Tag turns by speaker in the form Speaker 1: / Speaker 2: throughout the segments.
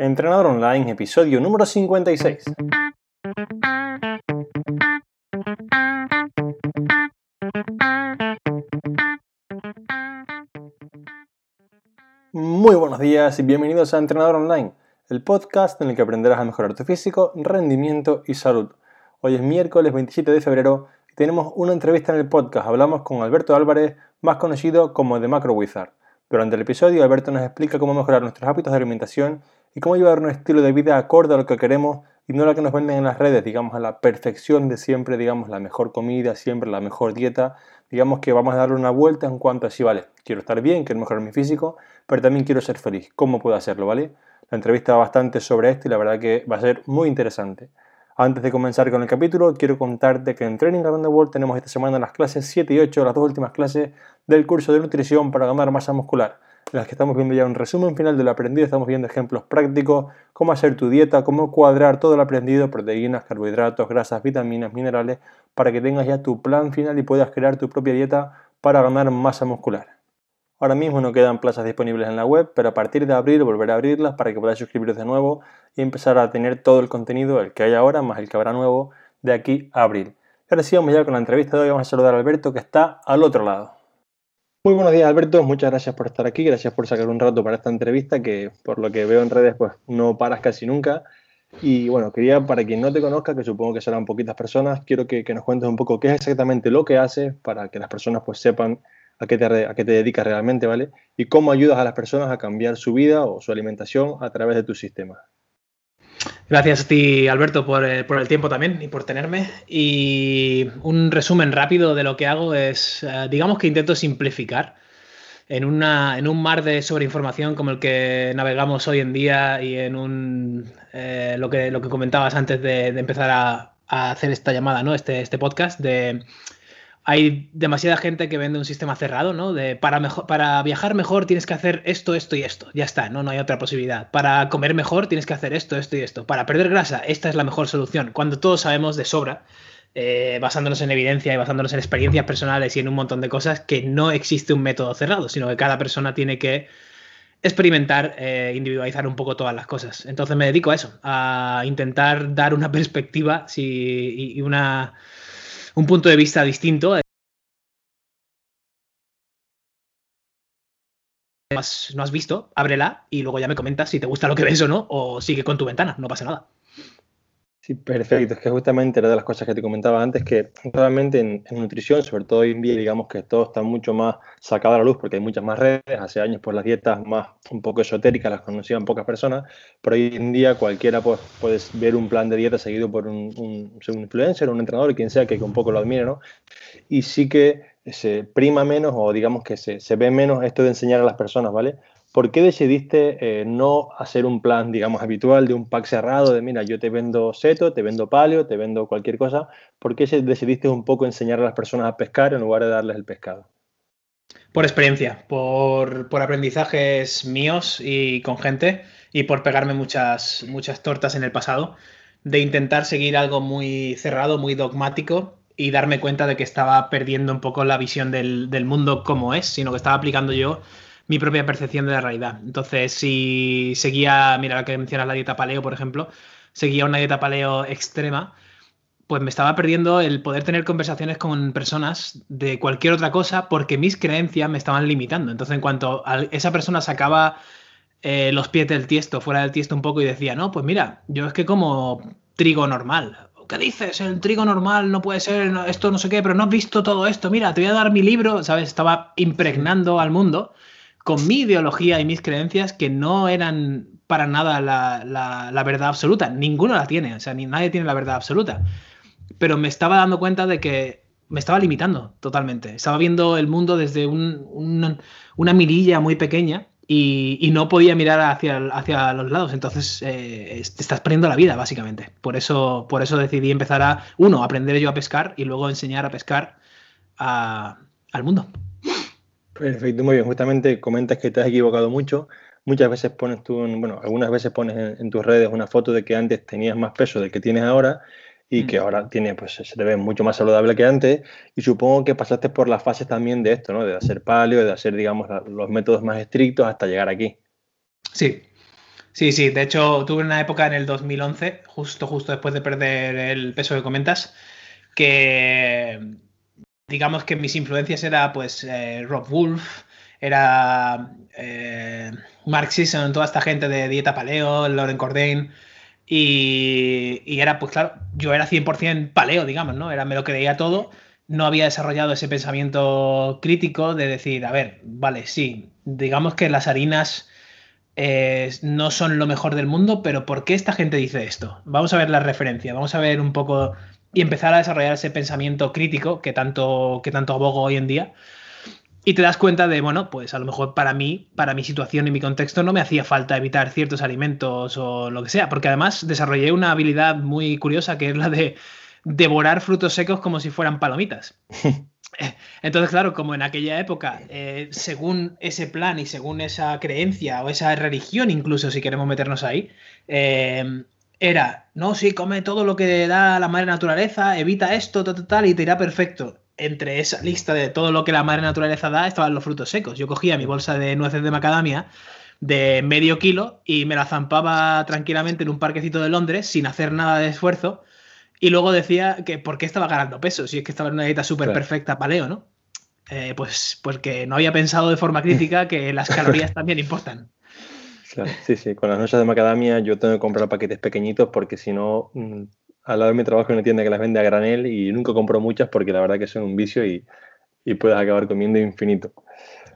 Speaker 1: Entrenador Online, episodio número 56. Muy buenos días y bienvenidos a Entrenador Online, el podcast en el que aprenderás a mejorar tu físico, rendimiento y salud. Hoy es miércoles 27 de febrero y tenemos una entrevista en el podcast. Hablamos con Alberto Álvarez, más conocido como The Macro Wizard. Durante el episodio, Alberto nos explica cómo mejorar nuestros hábitos de alimentación y cómo llevar un estilo de vida acorde a lo que queremos y no lo que nos venden en las redes, digamos, a la perfección de siempre, digamos, la mejor comida, siempre la mejor dieta. Digamos que vamos a darle una vuelta en cuanto a si, vale, quiero estar bien, quiero mejorar mi físico, pero también quiero ser feliz. ¿Cómo puedo hacerlo, vale? La entrevista va bastante sobre esto y la verdad que va a ser muy interesante. Antes de comenzar con el capítulo, quiero contarte que en Training Around the World tenemos esta semana las clases 7 y 8, las dos últimas clases del curso de nutrición para ganar masa muscular las que estamos viendo ya un resumen final de lo aprendido, estamos viendo ejemplos prácticos, cómo hacer tu dieta, cómo cuadrar todo lo aprendido, proteínas, carbohidratos, grasas, vitaminas, minerales, para que tengas ya tu plan final y puedas crear tu propia dieta para ganar masa muscular. Ahora mismo no quedan plazas disponibles en la web, pero a partir de abril volveré a abrirlas para que podáis suscribiros de nuevo y empezar a tener todo el contenido, el que hay ahora, más el que habrá nuevo, de aquí a abril. Y ahora sí, vamos ya con la entrevista de hoy. Vamos a saludar a Alberto, que está al otro lado. Muy buenos días, Alberto. Muchas gracias por estar aquí. Gracias por sacar un rato para esta entrevista que, por lo que veo en redes, pues no paras casi nunca. Y bueno, quería, para quien no te conozca, que supongo que serán poquitas personas, quiero que, nos cuentes un poco qué es exactamente lo que haces para que las personas pues sepan a qué, te, a qué te dedicas realmente, ¿vale? Y cómo ayudas a las personas a cambiar su vida o su alimentación a través de tu sistema.
Speaker 2: Gracias a ti, Alberto, eh, por, el tiempo también y por tenerme. Y un resumen rápido de lo que hago es, eh, digamos que intento simplificar en, una, en un mar de sobreinformación como el que navegamos hoy en día y en un, eh, lo, que, lo que comentabas antes de, empezar a, a, hacer esta llamada, ¿no? este, este podcast, de hay demasiada gente que vende un sistema cerrado, ¿no? De para, mejor, para viajar mejor tienes que hacer esto, esto y esto. Ya está, ¿no? No hay otra posibilidad. Para comer mejor tienes que hacer esto, esto y esto. Para perder grasa, esta es la mejor solución. Cuando todos sabemos de sobra, eh, basándonos en evidencia y basándonos en experiencias personales y en un montón de cosas, que no existe un método cerrado, sino que cada persona tiene que experimentar, eh, individualizar un poco todas las cosas. Entonces me dedico a eso, a intentar dar una perspectiva y una un punto de vista distinto. no has visto, ábrela y luego ya me comentas si te gusta lo que ves o no, o sigue con tu ventana, no pasa nada.
Speaker 1: Sí, perfecto. Es que justamente era de las cosas que te comentaba antes, que realmente en, nutrición, sobre todo hoy en día, digamos que todo está mucho más sacado a la luz porque hay muchas más redes. Hace años, por las dietas más un poco esotéricas las conocían pocas personas, pero hoy en día cualquiera pues, puedes ver un plan de dieta seguido por un, un, un influencer, un entrenador, quien sea que un poco lo admire, ¿no? Y sí que se prima menos o digamos que se ve menos esto de enseñar a las personas, ¿vale? ¿Por qué decidiste eh, no hacer un plan, digamos, habitual de un pack cerrado de, mira, yo te vendo seto, te vendo palio, te vendo cualquier cosa? ¿Por qué decidiste un poco enseñar a las personas a pescar en lugar de darles el pescado?
Speaker 2: Por experiencia, por, aprendizajes míos y con gente y por pegarme muchas, muchas tortas en el pasado, de intentar seguir algo muy cerrado, muy dogmático y darme cuenta de que estaba perdiendo un poco la visión del, del mundo como es, sino que estaba aplicando yo mi propia percepción de la realidad. Entonces, si seguía, mira, la que mencionas la dieta paleo, por ejemplo, seguía una dieta paleo extrema, pues me estaba perdiendo el poder tener conversaciones con personas de cualquier otra cosa porque mis creencias me estaban limitando. Entonces, en cuanto a esa persona sacaba eh, los pies del tiesto, fuera del tiesto un poco y decía, no, pues mira, yo es que como trigo normal. ¿Qué dices? El trigo normal no puede ser esto, no sé qué, pero no has visto todo esto. Mira, te voy a dar mi libro, ¿sabes? Estaba impregnando al mundo con mi ideología y mis creencias que no eran para nada la, verdad absoluta. Ninguno la tiene, o sea, ni nadie tiene la verdad absoluta. Pero me estaba dando cuenta de que me estaba limitando totalmente. Estaba viendo el mundo desde una mirilla muy pequeña y, no podía mirar hacia, hacia los lados. Entonces eh, te estás perdiendo la vida, básicamente. Por eso, por eso decidí empezar a, uno, aprender yo a pescar y luego enseñar a pescar al mundo.
Speaker 1: Perfecto, muy bien. Justamente comentas que te has equivocado mucho. Muchas veces pones tú, bueno, algunas veces pones en, tus redes una foto de que antes tenías más peso del que tienes ahora y que mm. ahora tiene, pues se te ve mucho más saludable que antes. Y supongo que pasaste por las fases también de esto, ¿no? De hacer palio, de hacer, digamos, los métodos más estrictos hasta llegar aquí.
Speaker 2: Sí, Sí, sí, de hecho tuve una época en el 2011, justo, justo después de perder el peso que comentas, que digamos que mis influencias era pues eh, Rob Wolf, era eh, Mark Sisson, toda esta gente de dieta paleo, Lauren Cordain, y, y, era pues claro, yo era 100% paleo, digamos, ¿no? Era, me lo creía todo, no había desarrollado ese pensamiento crítico de decir, a ver, vale, sí, digamos que las harinas eh, no son lo mejor del mundo, pero ¿por qué esta gente dice esto? Vamos a ver la referencia, vamos a ver un poco y empezar a desarrollar ese pensamiento crítico que tanto, que tanto abogo hoy en día. Y te das cuenta de, bueno, pues a lo mejor para mí, para mi situación y mi contexto, no me hacía falta evitar ciertos alimentos o lo que sea, porque además desarrollé una habilidad muy curiosa que es la de devorar frutos secos como si fueran palomitas. Entonces, claro, como en aquella época, eh, según ese plan y según esa creencia o esa religión, incluso si queremos meternos ahí, eh, era, no, sí, come todo lo que da la madre naturaleza, evita esto, tal, tal, y te irá perfecto. Entre esa lista de todo lo que la madre naturaleza da estaban los frutos secos. Yo cogía mi bolsa de nueces de macadamia de medio kilo y me la zampaba tranquilamente en un parquecito de Londres sin hacer nada de esfuerzo. Y luego decía que por qué estaba ganando peso, si es que estaba en una dieta súper perfecta paleo, ¿no? Eh, pues porque no había pensado de forma crítica que las calorías también importan
Speaker 1: sí, sí. Con las noches de macadamia yo tengo que comprar paquetes pequeñitos porque si no, mm, al lado de mi trabajo en una tienda que las vende a granel y nunca compro muchas porque la verdad que son un vicio y, y puedes acabar comiendo infinito.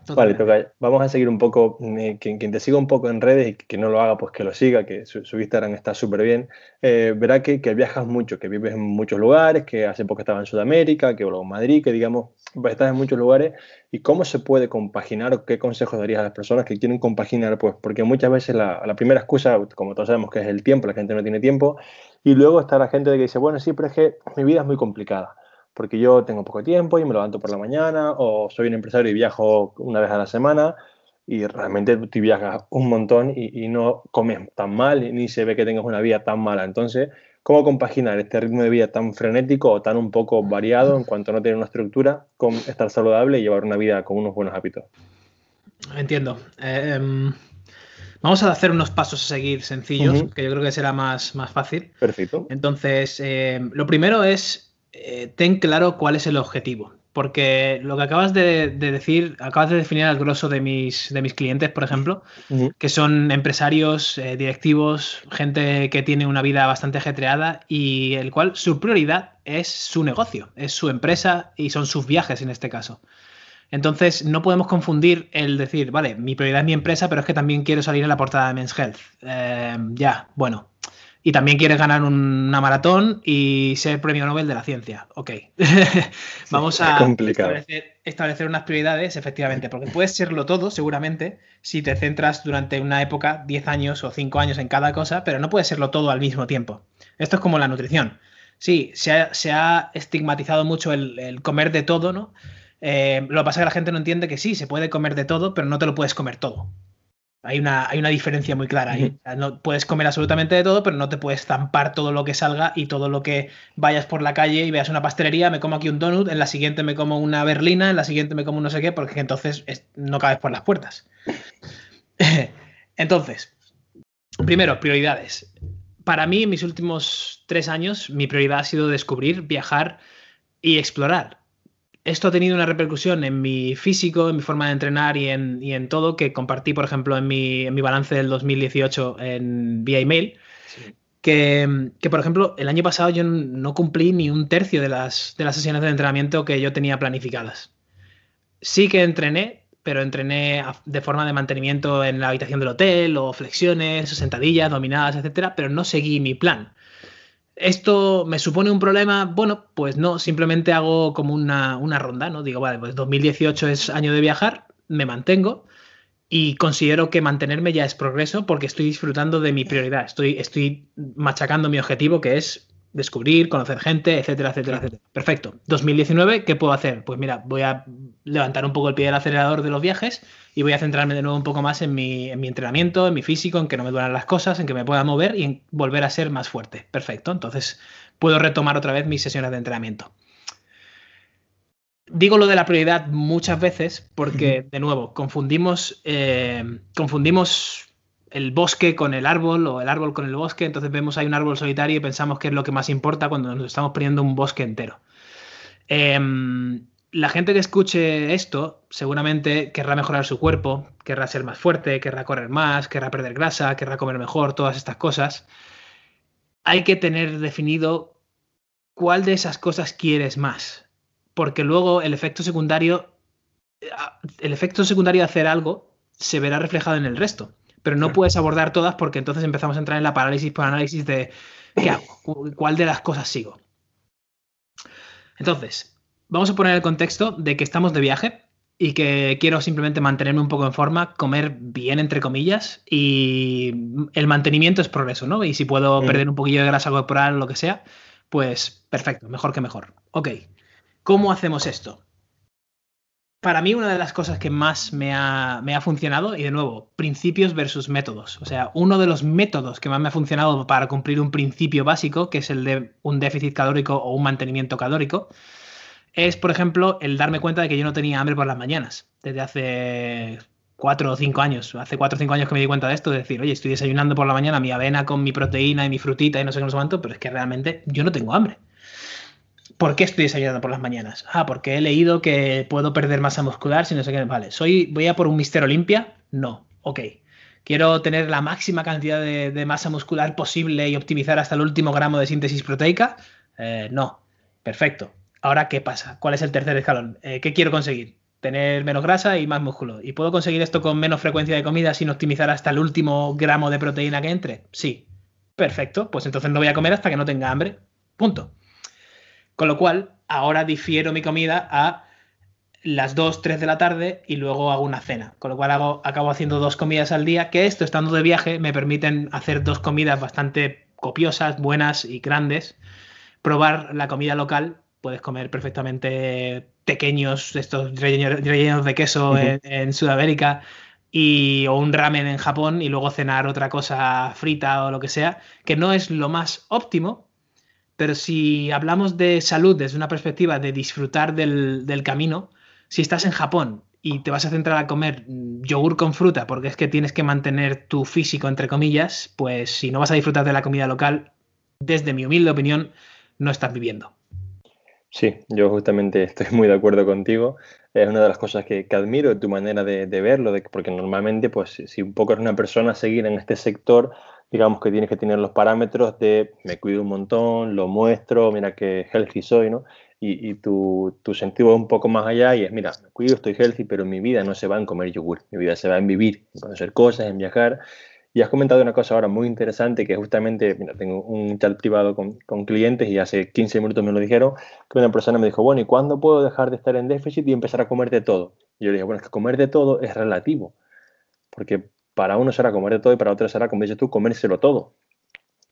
Speaker 1: Vale, toca. Vamos a seguir un poco. Eh, quien, te siga un poco en redes y que no lo haga, pues que lo siga, que su, Instagram está súper bien. Eh, verá que, viajas mucho, que vives en muchos lugares, que hace poco estaba en Sudamérica, que luego en Madrid, que digamos, pues, estás en muchos lugares. ¿Y cómo se puede compaginar o qué consejos darías a las personas que quieren compaginar? Pues porque muchas veces la, la primera excusa, como todos sabemos, que es el tiempo, la gente no tiene tiempo. Y luego está la gente que dice, bueno, sí, pero es que mi vida es muy complicada porque yo tengo poco tiempo y me levanto por la mañana, o soy un empresario y viajo una vez a la semana, y realmente tú viajas un montón y, no comes tan mal, ni se ve que tengas una vida tan mala. Entonces, ¿cómo compaginar este ritmo de vida tan frenético o tan un poco variado en cuanto a no tener una estructura con estar saludable y llevar una vida con unos buenos hábitos?
Speaker 2: Entiendo. Em, vamos a hacer unos pasos a seguir sencillos, que yo creo que será más, más fácil.
Speaker 1: Perfecto.
Speaker 2: Entonces, em, lo primero es eh, ten claro cuál es el objetivo. Porque lo que acabas de, decir, acabas de definir al grosso de mis, de mis clientes, por ejemplo, que son empresarios, eh, directivos, gente que tiene una vida bastante ajetreada y el cual su prioridad es su negocio, es su empresa y son sus viajes en este caso. Entonces, no podemos confundir el decir, vale, mi prioridad es mi empresa, pero es que también quiero salir en la portada de Men's Health. Eh, ya, bueno, y también quieres ganar una maratón y ser premio Nobel de la ciencia. Ok. Vamos a establecer, unas prioridades, efectivamente, porque puedes serlo todo, seguramente, si te centras durante una época, 10 años o 5 años en cada cosa, pero no puedes serlo todo al mismo tiempo. Esto es como la nutrición. Sí, se ha, estigmatizado mucho el, comer de todo, ¿no? Eh, lo que pasa es que la gente no entiende que sí, se puede comer de todo, pero no te lo puedes comer todo. Hay una, hay una diferencia muy clara no puedes comer absolutamente de todo, pero no te puedes zampar todo lo que salga y todo lo que vayas por la calle y veas una pastelería, me como aquí un donut, en la siguiente me como una berlina, en la siguiente me como no sé qué, porque entonces no cabes por las puertas. entonces, primero, prioridades. Para mí, en mis últimos tres años, mi prioridad ha sido descubrir, viajar y explorar esto ha tenido una repercusión en mi físico, en mi forma de entrenar y en, todo, que compartí, por ejemplo, en mi, balance del 2018 en, vía email. Que, por ejemplo, el año pasado yo no cumplí ni un tercio de las, de las sesiones de entrenamiento que yo tenía planificadas. Sí que entrené, pero entrené de forma de mantenimiento en la habitación del hotel, o flexiones, o sentadillas, dominadas, etcétera, pero no seguí mi plan. ¿Esto me supone un problema? Bueno, pues no, simplemente hago como una, ronda, ¿no? Digo, vale, pues 2018 es año de viajar, me mantengo y considero que mantenerme ya es progreso porque estoy disfrutando de mi prioridad, estoy, estoy machacando mi objetivo que es descubrir, conocer gente, etcétera, etcétera, etcétera. Perfecto. 2019, ¿qué puedo hacer? Pues mira, voy a levantar un poco el pie del acelerador de los viajes y voy a centrarme de nuevo un poco más en mi, en mi entrenamiento, en mi físico, en que no me duelan las cosas, en que me pueda mover y en volver a ser más fuerte. Perfecto. Entonces, puedo retomar otra vez mis sesiones de entrenamiento. Digo lo de la prioridad muchas veces porque, de nuevo, confundimos, eh, confundimos el bosque con el árbol o el árbol con el bosque, entonces vemos hay un árbol solitario y pensamos que es lo que más importa cuando nos estamos poniendo un bosque entero. Em, la gente que escuche esto seguramente querrá mejorar su cuerpo, querrá ser más fuerte, querrá correr más, querrá perder grasa, querrá comer mejor, todas estas cosas. Hay que tener definido cuál de esas cosas quieres más, porque luego el efecto secundario, el efecto secundario de hacer algo se verá reflejado en el resto pero no puedes abordar todas porque entonces empezamos a entrar en la parálisis por análisis de ¿qué hago? ¿Cuál de las cosas sigo? Entonces, vamos a poner el contexto de que estamos de viaje y que quiero simplemente mantenerme un poco en forma, comer bien, entre comillas, y el mantenimiento es progreso, ¿no? Y si puedo perder un poquillo de grasa corporal o lo que sea, pues perfecto, mejor que mejor. Ok, ¿cómo hacemos esto? Para mí una de las cosas que más me ha, funcionado, y de nuevo, principios versus métodos. O sea, uno de los métodos que más me ha funcionado para cumplir un principio básico, que es el de un déficit calórico o un mantenimiento calórico, es, por ejemplo, el darme cuenta de que yo no tenía hambre por las mañanas. Desde hace cuatro o cinco años. Hace cuatro o cinco años que me di cuenta de esto, de decir, oye, estoy desayunando por la mañana mi avena con mi proteína y mi frutita y no sé qué, no sé cuánto, pero es que realmente yo no tengo hambre. ¿Por qué estoy desayunando por las mañanas? Ah, porque he leído que puedo perder masa muscular si no sé qué. Vale, ¿soy, ¿voy a por un Mister Olimpia? No. Ok. ¿Quiero tener la máxima cantidad de, masa muscular posible y optimizar hasta el último gramo de síntesis proteica? Eh, no. Perfecto. Ahora, ¿qué pasa? ¿Cuál es el tercer escalón? Eh, ¿Qué quiero conseguir? Tener menos grasa y más músculo. ¿Y puedo conseguir esto con menos frecuencia de comida sin optimizar hasta el último gramo de proteína que entre? Sí. Perfecto. Pues entonces no voy a comer hasta que no tenga hambre. Punto. Con lo cual, ahora difiero mi comida a las 2, 3 de la tarde y luego hago una cena. Con lo cual hago, acabo haciendo dos comidas al día, que esto, estando de viaje, me permiten hacer dos comidas bastante copiosas, buenas y grandes. Probar la comida local, puedes comer perfectamente pequeños, estos rellenos de queso en, Sudamérica, y, o un ramen en Japón y luego cenar otra cosa frita o lo que sea, que no es lo más óptimo, pero si hablamos de salud desde una perspectiva de disfrutar del, camino, si estás en Japón y te vas a centrar a comer yogur con fruta porque es que tienes que mantener tu físico, entre comillas, pues si no vas a disfrutar de la comida local, desde mi humilde opinión, no estás viviendo.
Speaker 1: Sí, yo justamente estoy muy de acuerdo contigo. Es una de las cosas que, admiro de tu manera de, verlo, porque normalmente, pues, si un poco eres una persona a seguir en este sector, digamos que tienes que tener los parámetros de me cuido un montón, lo muestro, mira que healthy soy, ¿no? Y, tu, sentido es un poco más allá y es, mira, me cuido, estoy healthy, pero mi vida no se va en comer yogur, mi vida se va en vivir, en conocer cosas, en viajar. Y has comentado una cosa ahora muy interesante que justamente, mira, tengo un chat privado con, con, clientes y hace 15 minutos me lo dijeron, que una persona me dijo, bueno, ¿y cuándo puedo dejar de estar en déficit y empezar a comer de todo? Y yo le dije, bueno, es que comer de todo es relativo, porque para uno será comer de todo y para otro será, como dices tú, comérselo todo.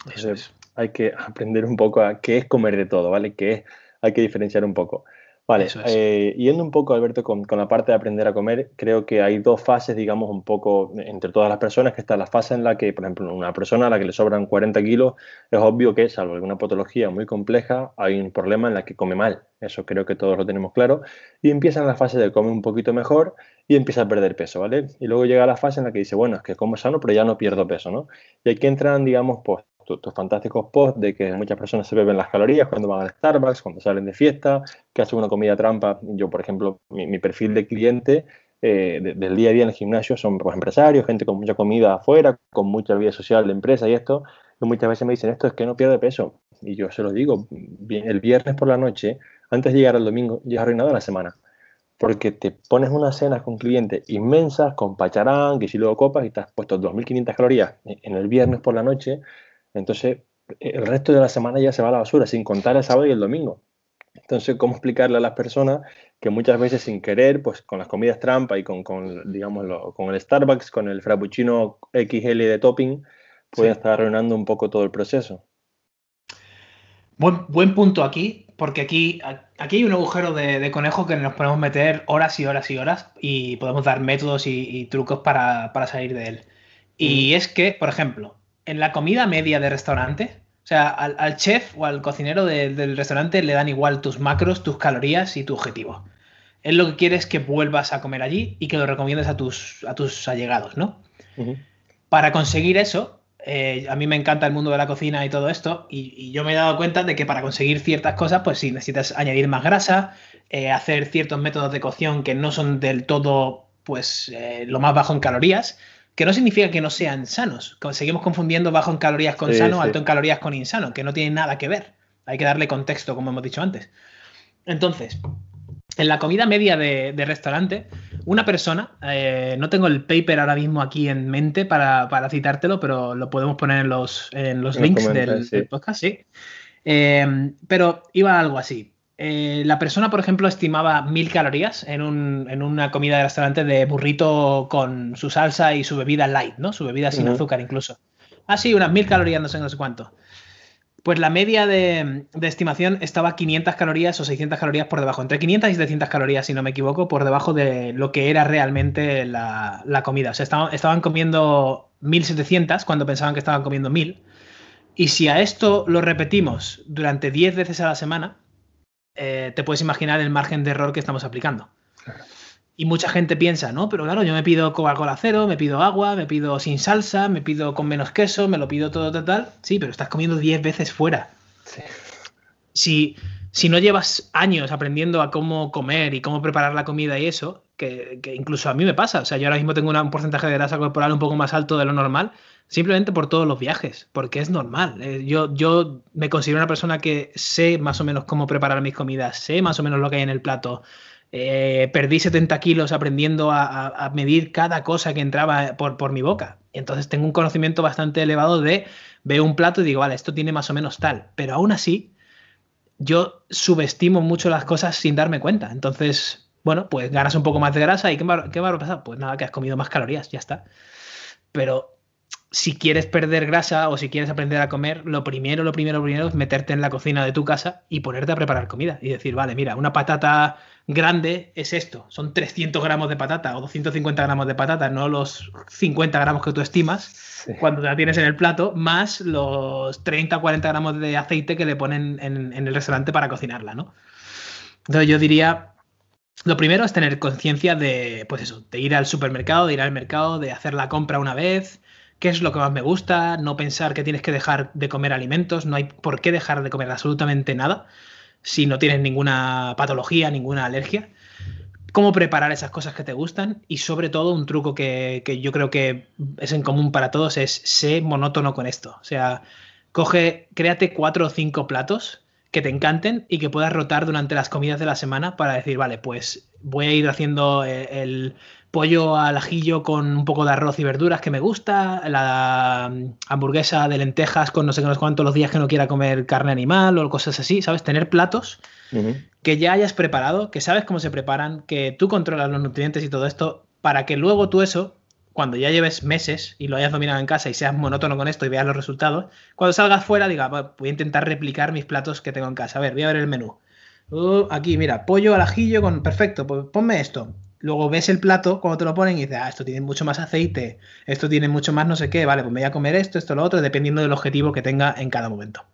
Speaker 1: Entonces, hay que aprender un poco a qué es comer de todo, ¿vale? Que es, hay que diferenciar un poco. Vale, eh, yendo un poco, Alberto, con, la parte de aprender a comer, creo que hay dos fases, digamos, un poco entre todas las personas, que está la fase en la que, por ejemplo, una persona a la que le sobran 40 kilos, es obvio que, salvo alguna patología muy compleja, hay un problema en la que come mal. Eso creo que todos lo tenemos claro. Y empieza en la fase de comer un poquito mejor y empieza a perder peso, ¿vale? Y luego llega la fase en la que dice, bueno, es que como sano, pero ya no pierdo peso, ¿no? Y aquí entran, digamos, pues tus fantásticos posts de que muchas personas se beben las calorías cuando van al Starbucks, cuando salen de fiesta, que hacen una comida trampa. Yo, por ejemplo, mi, perfil de cliente eh, del día a día en el gimnasio son pues, empresarios, gente con mucha comida afuera, con mucha vida social de empresa y esto. Y muchas veces me dicen, esto es que no pierde peso. Y yo se lo digo, el viernes por la noche, antes de llegar al domingo, ya has arruinado la semana porque te pones unas cenas con clientes inmensas, con pacharán, que si luego copas y te has puesto 2.500 calorías en el viernes por la noche, entonces, el resto de la semana ya se va a la basura, sin contar el sábado y el domingo. Entonces, ¿cómo explicarle a las personas que muchas veces sin querer, pues con las comidas trampa y con, digamos, con el Starbucks, con el frappuccino XL de topping, pueden estar arruinando un poco todo el proceso?
Speaker 2: Buen, buen punto aquí, porque aquí, aquí hay un agujero de, conejo que nos podemos meter horas y horas y horas y podemos dar métodos y, trucos para, para, salir de él. Y es que, por ejemplo, en la comida media de restaurante, o sea, al, chef o al cocinero del restaurante le dan igual tus macros, tus calorías y tu objetivo. Él lo que quiere es que vuelvas a comer allí y que lo recomiendes a tus, a tus allegados, ¿no? Para conseguir eso, eh, a mí me encanta el mundo de la cocina y todo esto, y, yo me he dado cuenta de que para conseguir ciertas cosas, pues sí, necesitas añadir más grasa, eh, hacer ciertos métodos de cocción que no son del todo, pues, eh, lo más bajo en calorías, que no significa que no sean sanos. Seguimos confundiendo bajo en calorías con sano, alto en calorías con insano, que no tiene nada que ver. Hay que darle contexto, como hemos dicho antes. Entonces, en la comida media de, restaurante, una persona, eh, no tengo el paper ahora mismo aquí en mente para, citártelo, pero lo podemos poner en los, en los links del, podcast, sí. Eh, pero iba algo así. Eh, la persona, por ejemplo, estimaba mil calorías en, una comida de restaurante de burrito con su salsa y su bebida light, ¿no? Su bebida sin azúcar incluso. Ah, sí, unas mil calorías, no sé, no sé cuánto. Pues la media de, estimación estaba 500 calorías o 600 calorías por debajo, entre 500 y 700 calorías, si no me equivoco, por debajo de lo que era realmente la, comida. O sea, estaban, comiendo 1700 cuando pensaban que estaban comiendo 1000. Y si a esto lo repetimos durante 10 veces a la semana, eh, te puedes imaginar el margen de error que estamos aplicando. Y mucha gente piensa, no, pero claro, yo me pido Coca-Cola cero, me pido agua, me pido sin salsa, me pido con menos queso, me lo pido todo total. Sí, pero estás comiendo 10 veces fuera. Si, si no llevas años aprendiendo a cómo comer y cómo preparar la comida y eso, que, incluso a mí me pasa, o sea, yo ahora mismo tengo un porcentaje de grasa corporal un poco más alto de lo normal, simplemente por todos los viajes, porque es normal. Eh, yo, yo me considero una persona que sé más o menos cómo preparar mis comidas, sé más o menos lo que hay en el plato, eh, perdí 70 kilos aprendiendo a, medir cada cosa que entraba por, mi boca. Entonces tengo un conocimiento bastante elevado de, veo un plato y digo, vale, esto tiene más o menos tal. Pero aún así, yo subestimo mucho las cosas sin darme cuenta. Entonces, bueno, pues ganas un poco más de grasa y ¿qué va, qué va a pasar? Pues nada, que has comido más calorías, ya está. Pero si quieres perder grasa o si quieres aprender a comer, lo primero, lo primero, lo primero es meterte en la cocina de tu casa y ponerte a preparar comida y decir, vale, mira, una patata grande es esto, son 300 gramos de patata o 250 gramos de patata, no los 50 gramos que tú estimas cuando la tienes en el plato, más los 30 o 40 gramos de aceite que le ponen en, en el restaurante para cocinarla, ¿no? Entonces yo diría, lo primero es tener conciencia de, pues eso, de ir al supermercado, de ir al mercado, de hacer la compra una vez, qué es lo que más me gusta, no pensar que tienes que dejar de comer alimentos, no hay por qué dejar de comer absolutamente nada si no tienes ninguna patología, ninguna alergia. Cómo preparar esas cosas que te gustan y sobre todo un truco que, yo creo que es en común para todos es ser monótono con esto. O sea, coge, créate cuatro o cinco platos que te encanten y que puedas rotar durante las comidas de la semana para decir, vale, pues voy a ir haciendo eh, el, pollo al ajillo con un poco de arroz y verduras que me gusta, la hamburguesa de lentejas con no sé cuántos los días que no quiera comer carne animal o cosas así, ¿sabes? Tener platos que ya hayas preparado, que sabes cómo se preparan, que tú controlas los nutrientes y todo esto, para que luego tú eso, cuando ya lleves meses y lo hayas dominado en casa y seas monótono con esto y veas los resultados, cuando salgas fuera diga, voy a intentar replicar mis platos que tengo en casa. A ver, voy a ver el menú. Uh, aquí, mira, pollo al ajillo con... Perfecto, pues ponme esto luego ves el plato cuando te lo ponen y dices, ah, esto tiene mucho más aceite, esto tiene mucho más no sé qué, vale, pues me voy a comer esto, esto, lo otro, dependiendo del objetivo que tenga en cada momento.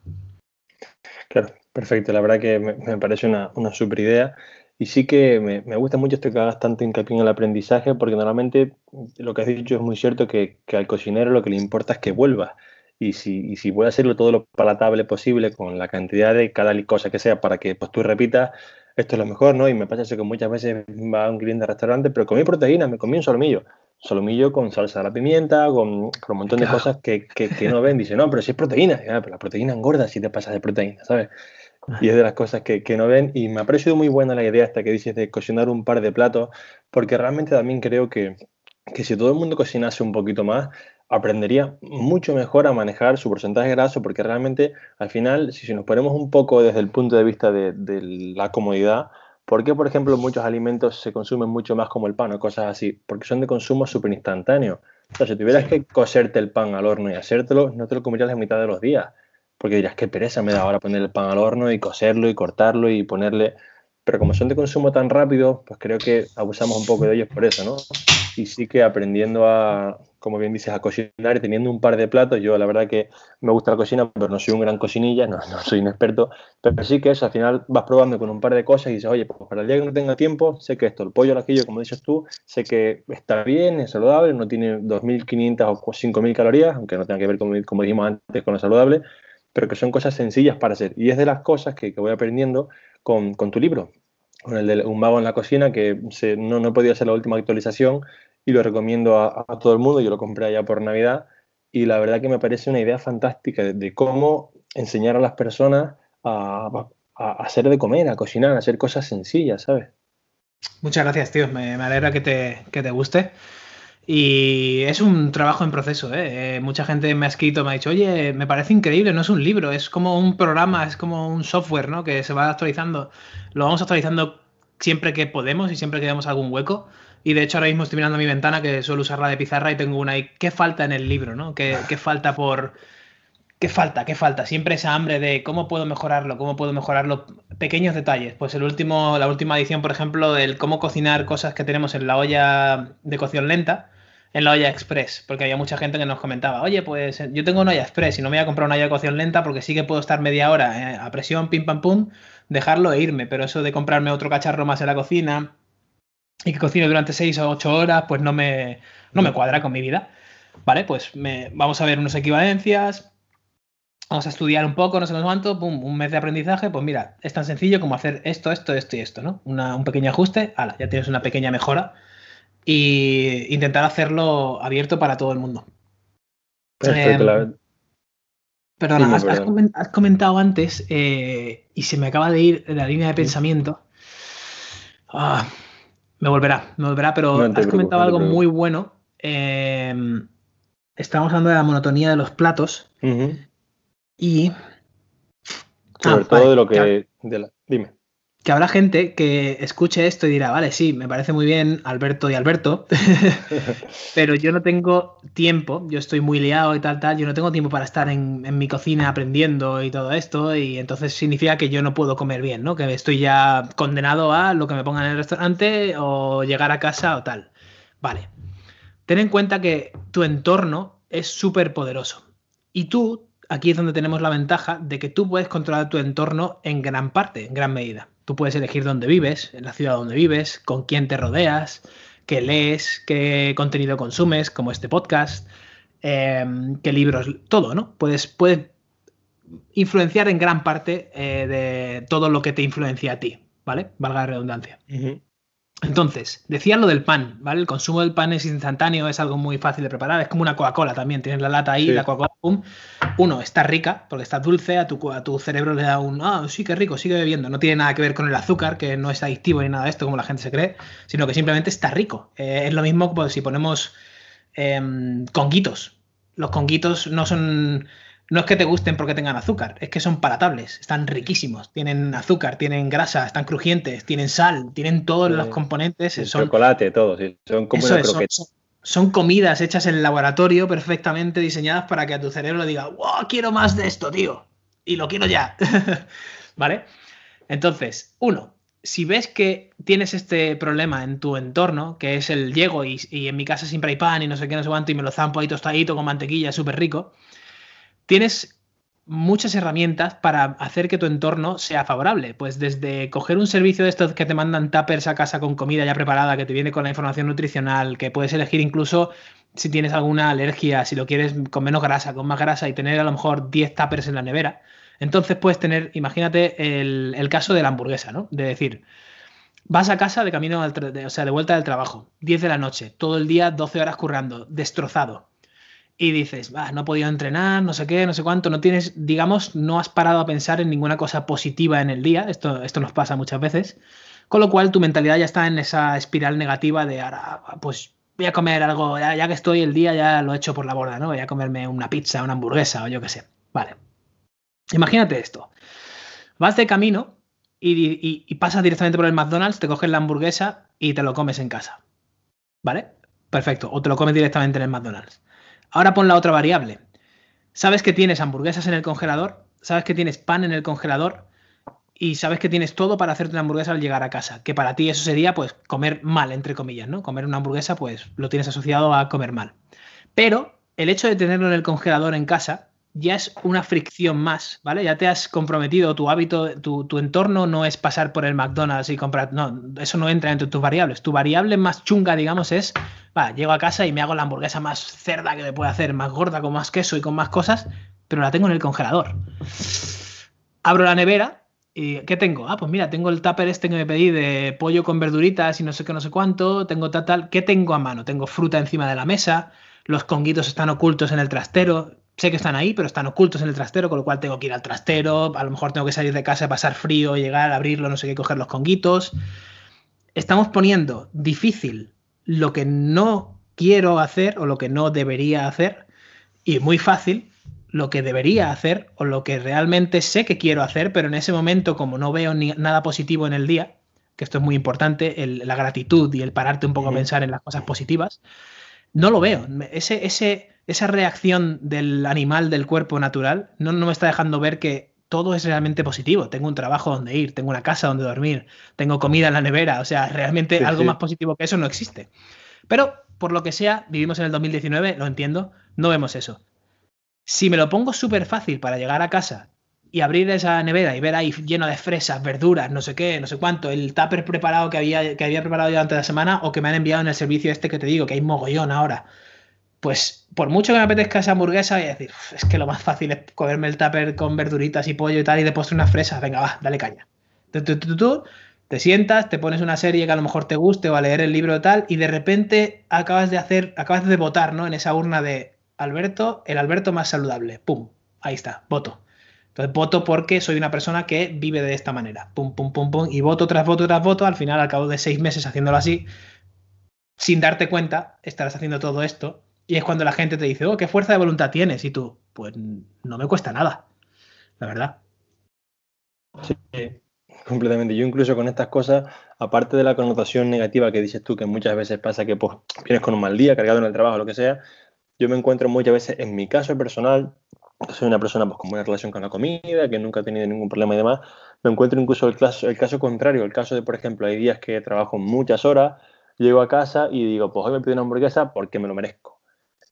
Speaker 1: Claro, perfecto. La verdad que me, parece una, super idea. Y sí que me, gusta mucho esto que hagas tanto hincapié en el aprendizaje, porque normalmente lo que has dicho es muy cierto que, al cocinero lo que le importa es que vuelva. Y si, y si hacerlo todo lo palatable posible con la cantidad de cada cosa que sea para que pues, tú repitas, esto es lo mejor, ¿no? Y me pasa eso que muchas veces va a un cliente de restaurante, pero comí proteína, me comí un solomillo. Solomillo con salsa de la pimienta, con, un montón de cosas que, no ven. Dice, no, pero si es proteína. pero la proteína engorda si te pasas de proteína, ¿sabes? Y es de las cosas que, no ven. Y me ha parecido muy buena la idea hasta que dices de cocinar un par de platos, porque realmente también creo que, que si todo el mundo cocinase un poquito más, aprendería mucho mejor a manejar su porcentaje graso porque realmente al final, si, nos ponemos un poco desde el punto de vista de, la comodidad, ¿por qué, por ejemplo, muchos alimentos se consumen mucho más como el pan o cosas así? Porque son de consumo súper instantáneo. O sea, si tuvieras que coserte el pan al horno y hacértelo, no te lo comerías la mitad de los días. Porque dirías, qué pereza me da ahora poner el pan al horno y coserlo y cortarlo y ponerle... pero como son de consumo tan rápido, pues creo que abusamos un poco de ellos por eso, ¿no? Y sí que aprendiendo a, como bien dices, a cocinar y teniendo un par de platos, yo la verdad que me gusta la cocina, pero no soy un gran cocinilla, no, no soy un experto, pero sí que eso, al final vas probando con un par de cosas y dices, oye, pues para el día que no tenga tiempo, sé que esto, el pollo al ajillo, como dices tú, sé que está bien, es saludable, no tiene 2.500 o 5.000 calorías, aunque no tenga que ver, con, como dijimos antes, con lo saludable, pero que son cosas sencillas para hacer. Y es de las cosas que, que voy aprendiendo con, con, tu libro, con el de Un mago en la cocina, que no, no he podido hacer la última actualización y lo recomiendo a, todo el mundo. Yo lo compré allá por Navidad y la verdad que me parece una idea fantástica de, de cómo enseñar a las personas a, a, hacer de comer, a cocinar, a hacer cosas sencillas, ¿sabes?
Speaker 2: Muchas gracias, tío. Me, me alegra que te, que te guste. Y es un trabajo en proceso, ¿eh? ¿eh? Mucha gente me ha escrito, me ha dicho, oye, me parece increíble, no es un libro, es como un programa, es como un software, ¿no? Que se va actualizando. Lo vamos actualizando siempre que podemos y siempre que vemos algún hueco. Y de hecho ahora mismo estoy mirando mi ventana que suelo usarla de pizarra y tengo una ahí. ¿Qué falta en el libro, no? ¿Qué, qué falta por... ¿Qué falta? ¿Qué falta? Siempre esa hambre de cómo puedo mejorarlo, cómo puedo mejorarlo. Pequeños detalles. Pues el último, la última edición, por ejemplo, del cómo cocinar cosas que tenemos en la olla de cocción lenta en la olla express, porque había mucha gente que nos comentaba, oye, pues yo tengo una olla express y no me voy a comprar una olla de cocción lenta porque sí que puedo estar media hora eh, a presión, pim pam pum, dejarlo e irme, pero eso de comprarme otro cacharro más en la cocina y que cocine durante 6 o 8 horas, pues no me, no me cuadra con mi vida. Vale, pues me, vamos a ver unas equivalencias, vamos a estudiar un poco, no sé cuánto, pum, un mes de aprendizaje, pues mira, es tan sencillo como hacer esto, esto, esto y esto, ¿no? Una, un pequeño ajuste, ala, ya tienes una pequeña mejora y intentar hacerlo abierto para todo el mundo. Eh, Perdona, has, has, comentado antes eh, y se me acaba de ir la línea de pensamiento. Ah, me volverá, me volverá, pero no has comentado algo muy bueno. Eh, estábamos hablando de la monotonía de los platos
Speaker 1: uh -huh.
Speaker 2: y.
Speaker 1: Sobre ah, todo vale, de lo que. De la, dime
Speaker 2: que habrá gente que escuche esto y dirá, vale, sí, me parece muy bien Alberto y Alberto, pero yo no tengo tiempo, yo estoy muy liado y tal, tal, yo no tengo tiempo para estar en, en, mi cocina aprendiendo y todo esto, y entonces significa que yo no puedo comer bien, ¿no? Que estoy ya condenado a lo que me pongan en el restaurante o llegar a casa o tal. Vale. Ten en cuenta que tu entorno es súper poderoso. Y tú, aquí es donde tenemos la ventaja de que tú puedes controlar tu entorno en gran parte, en gran medida. Tú puedes elegir dónde vives, en la ciudad donde vives, con quién te rodeas, qué lees, qué contenido consumes, como este podcast, eh, qué libros, todo, ¿no? Puedes, puedes influenciar en gran parte eh, de todo lo que te influencia a ti, ¿vale? Valga la redundancia. Entonces, decía lo del pan, ¿vale? El consumo del pan es instantáneo, es algo muy fácil de preparar, es como una Coca-Cola también, tienes la lata ahí, sí. la Coca-Cola, pum. Uno, está rica, porque está dulce, a tu, a tu cerebro le da un, ah, sí, qué rico, sigue bebiendo. No tiene nada que ver con el azúcar, que no es adictivo ni nada de esto, como la gente se cree, sino que simplemente está rico. Eh, es lo mismo pues, si ponemos eh, conguitos. Los conguitos no son no es que te gusten porque tengan azúcar, es que son palatables, están riquísimos, tienen azúcar, tienen grasa, están crujientes, tienen sal, tienen todos los componentes.
Speaker 1: El
Speaker 2: son,
Speaker 1: chocolate, todo, sí. son como una
Speaker 2: croqueta. Son, son, comidas hechas en el laboratorio perfectamente diseñadas para que a tu cerebro le diga, wow, quiero más de esto, tío, y lo quiero ya. ¿Vale? Entonces, uno, si ves que tienes este problema en tu entorno, que es el llego y, y, en mi casa siempre hay pan y no sé qué, no sé cuánto, y me lo zampo ahí tostadito con mantequilla, súper rico, tienes muchas herramientas para hacer que tu entorno sea favorable. Pues desde coger un servicio de estos que te mandan tuppers a casa con comida ya preparada, que te viene con la información nutricional, que puedes elegir incluso si tienes alguna alergia, si lo quieres con menos grasa, con más grasa y tener a lo mejor 10 tuppers en la nevera. Entonces puedes tener, imagínate el, caso de la hamburguesa, ¿no? De decir, vas a casa de camino, al o sea, de vuelta del trabajo, 10 de la noche, todo el día, 12 horas currando, destrozado y dices, va, no he podido entrenar, no sé qué, no sé cuánto, no tienes, digamos, no has parado a pensar en ninguna cosa positiva en el día, esto, esto nos pasa muchas veces, con lo cual tu mentalidad ya está en esa espiral negativa de ahora, pues voy a comer algo, ya, que estoy el día ya lo he hecho por la borda, ¿no? Voy a comerme una pizza, una hamburguesa o yo qué sé. Vale. Imagínate esto. Vas de camino y, y, y pasas directamente por el McDonald's, te coges la hamburguesa y te lo comes en casa. ¿Vale? Perfecto. O te lo comes directamente en el McDonald's. Ahora pon la otra variable. Sabes que tienes hamburguesas en el congelador, sabes que tienes pan en el congelador y sabes que tienes todo para hacerte una hamburguesa al llegar a casa. Que para ti eso sería, pues, comer mal, entre comillas, ¿no? Comer una hamburguesa, pues, lo tienes asociado a comer mal. Pero el hecho de tenerlo en el congelador en casa ya es una fricción más, ¿vale? Ya te has comprometido, tu hábito, tu, entorno no es pasar por el McDonald's y comprar, no, eso no entra entre tus variables. Tu variable más chunga, digamos, es, va, llego a casa y me hago la hamburguesa más cerda que me puede hacer, más gorda, con más queso y con más cosas, pero la tengo en el congelador. Abro la nevera y ¿qué tengo? Ah, pues mira, tengo el tupper este que me pedí de pollo con verduritas y no sé qué, no sé cuánto, tengo tal, tal, ¿qué tengo a mano? Tengo fruta encima de la mesa, los conguitos están ocultos en el trastero, sé que están ahí, pero están ocultos en el trastero, con lo cual tengo que ir al trastero, a lo mejor tengo que salir de casa, pasar frío, llegar, abrirlo, no sé qué, coger los conguitos. Estamos poniendo difícil lo que no quiero hacer o lo que no debería hacer y muy fácil lo que debería hacer o lo que realmente sé que quiero hacer, pero en ese momento como no veo ni nada positivo en el día, que esto es muy importante, la gratitud y el pararte un poco a pensar en las cosas positivas, no lo veo. Ese, ese, esa reacción del animal del cuerpo natural no, no me está dejando ver que todo es realmente positivo. Tengo un trabajo donde ir, tengo una casa donde dormir, tengo comida en la nevera. O sea, realmente algo más positivo que eso no existe. Pero, por lo que sea, vivimos en el 2019, lo entiendo, no vemos eso. Si me lo pongo súper fácil para llegar a casa y abrir esa nevera y ver ahí lleno de fresas, verduras, no sé qué, no sé cuánto, el tupper preparado que había, que había preparado yo antes de la semana o que me han enviado en el servicio este que te digo, que hay mogollón ahora. Pues por mucho que me apetezca esa hamburguesa, voy a decir, es que lo más fácil es comerme el tupper con verduritas y pollo y tal y de postre unas fresas. Venga, va, dale caña. Tú, tú, tú, te sientas, te pones una serie que a lo mejor te guste o a leer el libro tal y de repente acabas de hacer, acabas de votar, ¿no? En esa urna de Alberto, el Alberto más saludable. ¡Pum! Ahí está, voto. Entonces voto porque soy una persona que vive de esta manera. Pum, pum, pum, pum. Y voto tras voto tras voto. Al final, al cabo de seis meses haciéndolo así, sin darte cuenta, estarás haciendo todo esto. Y es cuando la gente te dice, oh, qué fuerza de voluntad tienes. Y tú, pues no me cuesta nada. La verdad.
Speaker 1: Sí, completamente. Yo incluso con estas cosas, aparte de la connotación negativa que dices tú, que muchas veces pasa que pues, vienes con un mal día, cargado en el trabajo, lo que sea, yo me encuentro muchas veces, en mi caso personal, soy una persona pues, con buena relación con la comida, que nunca ha tenido ningún problema y demás, me encuentro incluso el caso, el caso contrario, el caso de, por ejemplo, hay días que trabajo muchas horas, llego a casa y digo, pues hoy me pido una hamburguesa porque me lo merezco.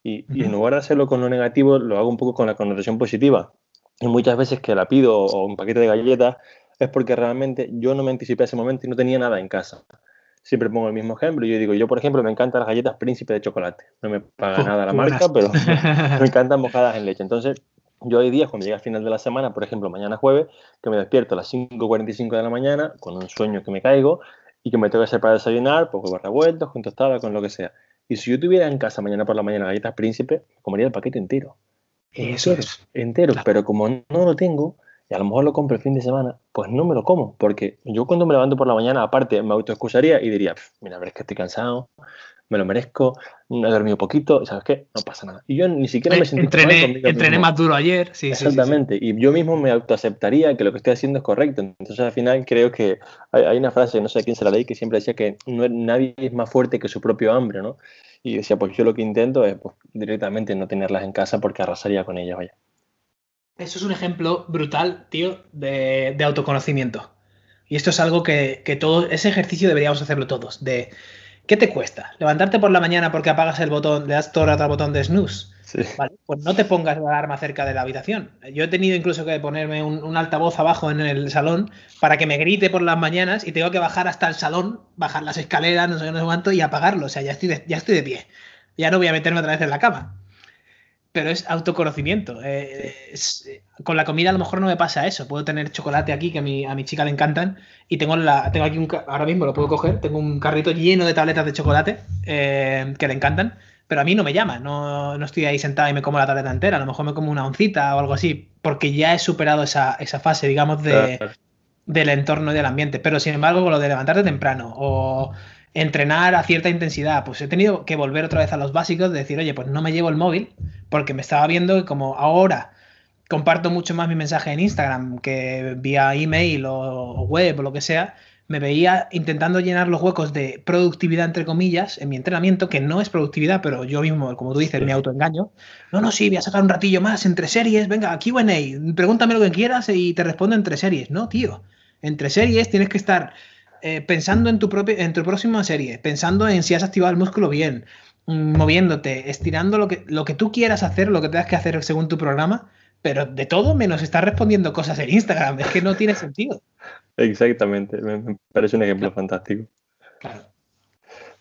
Speaker 1: Y, y, en lugar de hacerlo con lo negativo, lo hago un poco con la connotación positiva. Y muchas veces que la pido o un paquete de galletas es porque realmente yo no me anticipé a ese momento y no tenía nada en casa siempre pongo el mismo ejemplo. Yo digo, yo por ejemplo me encantan las galletas príncipe de chocolate. No me paga nada la marca, pero me encantan mojadas en leche. Entonces, yo hay días cuando llega el final de la semana, por ejemplo mañana jueves, que me despierto a las 5.45 de la mañana con un sueño que me caigo y que me tengo que hacer para desayunar, pues huevos revueltos, con tostada, con lo que sea. Y si yo tuviera en casa mañana por la mañana galletas príncipe, comería el paquete entero.
Speaker 2: Eso es.
Speaker 1: Entero, pero como no lo tengo, y a lo mejor lo compro el fin de semana, pues no me lo como, porque yo cuando me levanto por la mañana, aparte, me autoexcusaría y diría, mira, ver, es que estoy cansado, me lo merezco, no he dormido poquito, ¿sabes qué? No pasa nada. Y yo ni siquiera me sentí
Speaker 2: Entrené, entrené más duro ayer, sí,
Speaker 1: Exactamente, y yo mismo me autoaceptaría que lo que estoy haciendo es correcto. Entonces al final creo que hay, una frase, no sé quién se la leí, que siempre decía que no, nadie es más fuerte que su propio hambre, ¿no? Y decía, pues yo lo que intento es pues, directamente no tenerlas en casa porque arrasaría con ellas, vaya.
Speaker 2: Eso es un ejemplo brutal, tío, de, autoconocimiento. Y esto es algo que, que todo, ese ejercicio deberíamos hacerlo todos. De, ¿qué te cuesta? Levantarte por la mañana porque apagas el botón, le das todo el botón de snooze. Vale, pues no te pongas la alarma cerca de la habitación. Yo he tenido incluso que ponerme un, altavoz abajo en el salón para que me grite por las mañanas y tengo que bajar hasta el salón, bajar las escaleras, no sé, no sé cuánto, y apagarlo. O sea, ya estoy ya estoy de pie. Ya no voy a meterme otra vez en la cama pero es autoconocimiento. Eh, con la comida a lo mejor no me pasa eso. Puedo tener chocolate aquí que a mi, a mi chica le encantan y tengo, la, tengo aquí un, ahora mismo lo puedo coger, tengo un carrito lleno de tabletas de chocolate eh, que le encantan, pero a mí no me llama, no, no, estoy ahí sentado y me como la tableta entera, a lo mejor me como una oncita o algo así, porque ya he superado esa, esa fase, digamos, de, del entorno y del ambiente. Pero sin embargo, con lo de levantarte temprano o entrenar a cierta intensidad, pues he tenido que volver otra vez a los básicos, de decir, oye, pues no me llevo el móvil, porque me estaba viendo que como ahora comparto mucho más mi mensaje en Instagram que vía email o web o lo que sea, me veía intentando llenar los huecos de productividad, entre comillas, en mi entrenamiento, que no es productividad, pero yo mismo, como tú dices, me autoengaño. No, no, sí, voy a sacar un ratillo más entre series, venga, QA, pregúntame lo que quieras y te respondo entre series. No, tío Entre series tienes que estar eh, pensando en tu, propia, en tu próxima serie, pensando en si has activado el músculo bien, mm, moviéndote, estirando lo que, lo que tú quieras hacer, lo que tengas que hacer según tu programa, pero de todo menos estar respondiendo cosas en Instagram. Es que no tiene sentido.
Speaker 1: Exactamente, me parece un ejemplo fantástico. Claro.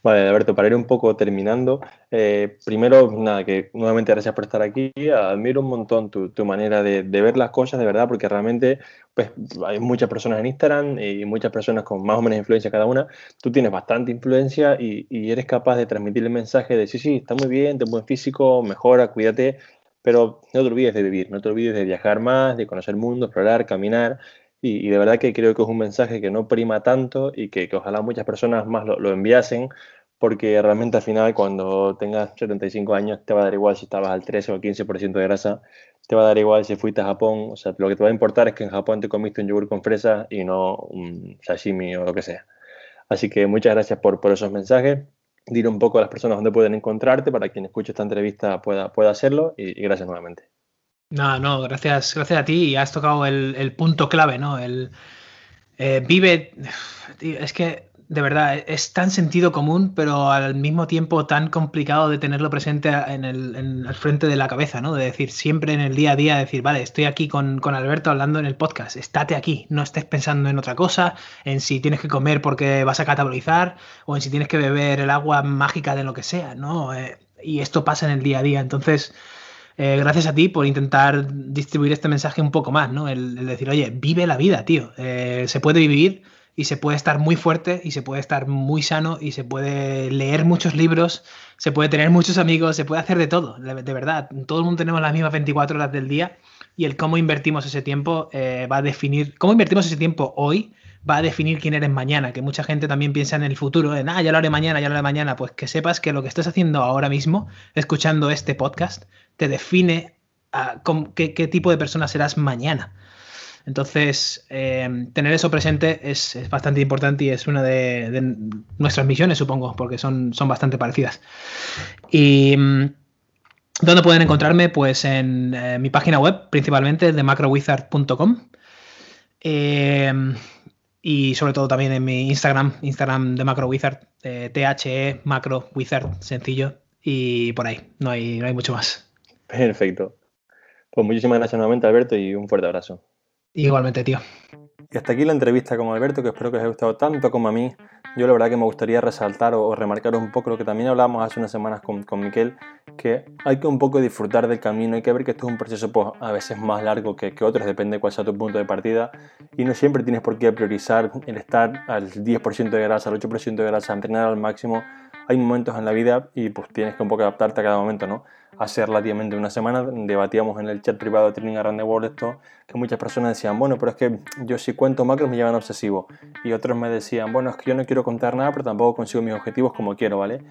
Speaker 1: Vale, Alberto, para ir un poco terminando, eh, primero, nada, que nuevamente gracias por estar aquí. Admiro un montón tu, manera de, ver las cosas, de verdad, porque realmente pues, hay muchas personas en Instagram y muchas personas con más o menos influencia cada una. Tú tienes bastante influencia y, eres capaz de transmitir el mensaje de sí, sí, está muy bien, ten buen físico, mejora, cuídate, pero no te olvides de vivir, no te olvides de viajar más, de conocer el mundo, explorar, caminar. Y, de verdad que creo que es un mensaje que no prima tanto y que, ojalá muchas personas más lo, enviasen, porque realmente al final cuando tengas 75 años te va a dar igual si estabas al 13 o al 15% de grasa, te va a dar igual si fuiste a Japón, o sea, lo que te va a importar es que en Japón te comiste un yogur con fresa y no un sashimi o lo que sea. Así que muchas gracias por, por esos mensajes. Dir un poco a las personas dónde pueden encontrarte para quien escuche esta entrevista pueda, pueda hacerlo y gracias nuevamente.
Speaker 2: No, no, gracias, gracias a ti y has tocado el, punto clave, ¿no? El eh, vive, es que de verdad es tan sentido común, pero al mismo tiempo tan complicado de tenerlo presente en el, frente de la cabeza, ¿no? De decir siempre en el día a día, decir, vale, estoy aquí con, con Alberto hablando en el podcast, estate aquí, no estés pensando en otra cosa, en si tienes que comer porque vas a catabolizar o en si tienes que beber el agua mágica de lo que sea, ¿no? Eh, y esto pasa en el día a día, entonces eh, gracias a ti por intentar distribuir este mensaje un poco más, ¿no? El, decir, oye, vive la vida, tío. Eh, se puede vivir y se puede estar muy fuerte y se puede estar muy sano y se puede leer muchos libros, se puede tener muchos amigos, se puede hacer de todo, de, verdad. Todo el mundo tenemos las mismas 24 horas del día y el cómo invertimos ese tiempo eh, va a definir, cómo invertimos ese tiempo hoy va a definir quién eres mañana, que mucha gente también piensa en el futuro, en, ah, ya lo haré mañana, ya lo haré mañana, pues que sepas que lo que estás haciendo ahora mismo, escuchando este podcast, te define a qué, tipo de persona serás mañana. Entonces, eh, tener eso presente es, bastante importante y es una de, nuestras misiones, supongo, porque son, son bastante parecidas. Y mm, ¿dónde pueden encontrarme? Pues en eh, mi página web, principalmente de macrowizard.com. Eh, y sobre todo también en mi Instagram, Instagram de MacroWizard, eh, THE Macro Wizard, sencillo, y por ahí, no hay, no hay mucho más.
Speaker 1: Perfecto. Pues muchísimas gracias nuevamente, Alberto, y un fuerte abrazo.
Speaker 2: Igualmente, tío.
Speaker 1: Y hasta aquí la entrevista con Alberto, que espero que os haya gustado tanto como a mí. Yo la verdad que me gustaría resaltar o, remarcar un poco lo que también hablábamos hace unas semanas con, con Miquel, que hay que un poco disfrutar del camino, hay que ver que esto es un proceso pues, a veces más largo que, que otros, depende de cuál sea tu punto de partida, y no siempre tienes por qué priorizar el estar al 10% de grasa, al 8% de grasa, entrenar al máximo. Hay momentos en la vida y pues tienes que un poco adaptarte a cada momento, ¿no? hace relativamente una semana debatíamos en el chat privado de Training Around the World esto, que muchas personas decían, bueno, pero es que yo si cuento macros me llevan obsesivo. Y otros me decían, bueno, es que yo no quiero contar nada, pero tampoco consigo mis objetivos como quiero, ¿vale?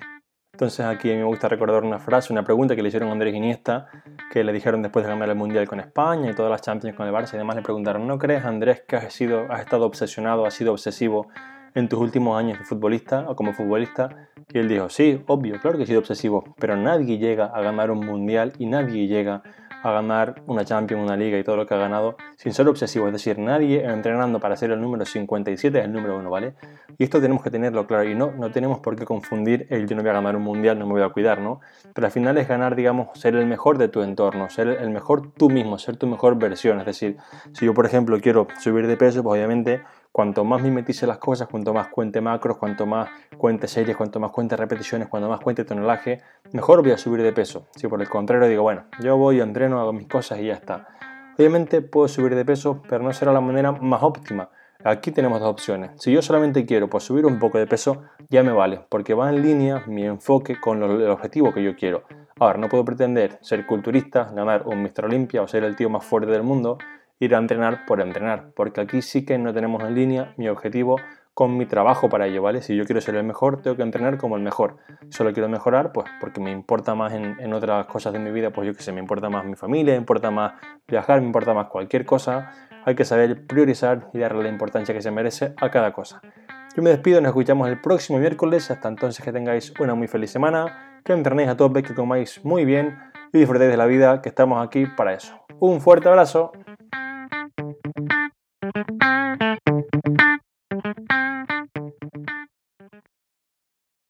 Speaker 1: Entonces aquí me gusta recordar una frase, una pregunta que le hicieron a Andrés Iniesta, que le dijeron después de ganar el Mundial con España y todas las Champions con el Barça y demás, le preguntaron, ¿no crees Andrés que has, sido, has estado obsesionado, has sido obsesivo en tus últimos años de futbolista o como futbolista? Y él dijo, sí, obvio, claro que he sido obsesivo, pero nadie llega a ganar un mundial y nadie llega a ganar una Champions, una liga y todo lo que ha ganado sin ser obsesivo. Es decir, nadie entrenando para ser el número 57 es el número uno, ¿vale? Y esto tenemos que tenerlo claro y no, no tenemos por qué confundir el yo no voy a ganar un mundial, no me voy a cuidar, ¿no? Pero al final es ganar, digamos, ser el mejor de tu entorno, ser el mejor tú mismo, ser tu mejor versión. Es decir, si yo, por ejemplo, quiero subir de peso, pues obviamente cuanto más mimetice las cosas, cuanto más cuente macros, cuanto más cuente series, cuanto más cuente repeticiones, cuanto más cuente tonelaje, mejor voy a subir de peso. Si por el contrario digo, bueno, yo voy, entreno, hago mis cosas y ya está. Obviamente puedo subir de peso, pero no será la manera más óptima. Aquí tenemos dos opciones. Si yo solamente quiero pues, subir un poco de peso, ya me vale, porque va en línea mi enfoque con el objetivo que yo quiero. Ahora, no puedo pretender ser culturista, ganar un Mr. Olympia o ser el tío más fuerte del mundo ir a entrenar por entrenar, porque aquí sí que no tenemos en línea mi objetivo con mi trabajo para ello, ¿vale? Si yo quiero ser el mejor, tengo que entrenar como el mejor. Solo quiero mejorar, pues porque me importa más en, otras cosas de mi vida, pues yo que sé, me importa más mi familia, me importa más viajar, me importa más cualquier cosa. Hay que saber priorizar y darle la importancia que se merece a cada cosa. Yo me despido, nos escuchamos el próximo miércoles. Hasta entonces que tengáis una muy feliz semana, que entrenéis a tope, que comáis muy bien y disfrutéis de la vida, que estamos aquí para eso. Un fuerte abrazo. Thank you.